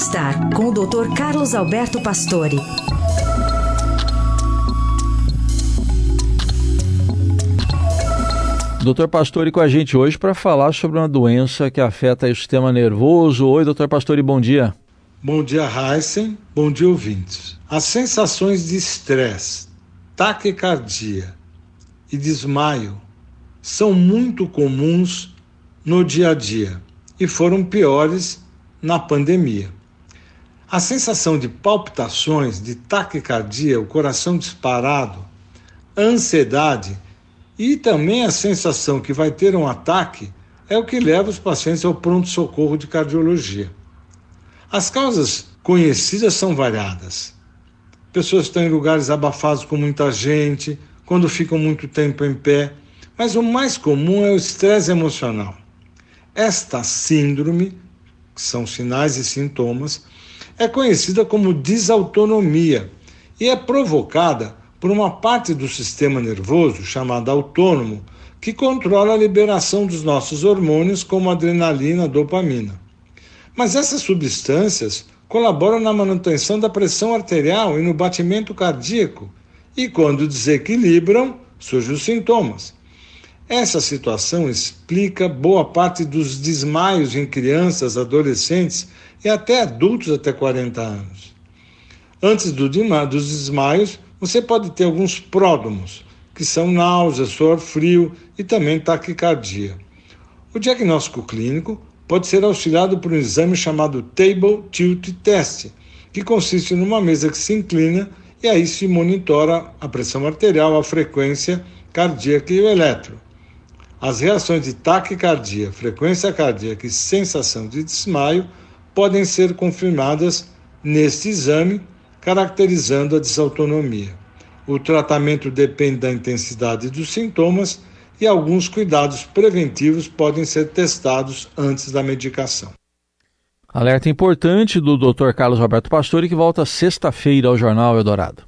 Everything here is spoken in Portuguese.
Bem-Estar, com o Dr. Carlos Alberto Pastore. Doutor Pastore com a gente hoje para falar sobre uma doença que afeta o sistema nervoso. Oi, doutor Pastore, bom dia. Bom dia, Heisen. Bom dia, ouvintes. As sensações de estresse, taquicardia e desmaio são muito comuns no dia a dia e foram piores na pandemia. A sensação de palpitações, de taquicardia, o coração disparado, ansiedade e também a sensação que vai ter um ataque é o que leva os pacientes ao pronto-socorro de cardiologia. As causas conhecidas são variadas. Pessoas estão em lugares abafados com muita gente, quando ficam muito tempo em pé, mas o mais comum é o estresse emocional. Esta síndrome, que são sinais e sintomas, é conhecida como desautonomia e é provocada por uma parte do sistema nervoso, chamada autônomo, que controla a liberação dos nossos hormônios, como adrenalina, dopamina. Mas essas substâncias colaboram na manutenção da pressão arterial e no batimento cardíaco, e quando desequilibram, surgem os sintomas. Essa situação explica boa parte dos desmaios em crianças, adolescentes e até adultos até 40 anos. Antes do dos desmaios, você pode ter alguns pródomos, que são náusea, suor frio e também taquicardia. O diagnóstico clínico pode ser auxiliado por um exame chamado Table Tilt Test, que consiste numa mesa que se inclina e aí se monitora a pressão arterial, a frequência cardíaca e o eletro. As reações de taquicardia, frequência cardíaca e sensação de desmaio podem ser confirmadas neste exame caracterizando a desautonomia. O tratamento depende da intensidade dos sintomas e alguns cuidados preventivos podem ser testados antes da medicação. Alerta importante do Dr. Carlos Roberto Pastore que volta sexta-feira ao Jornal Eldorado.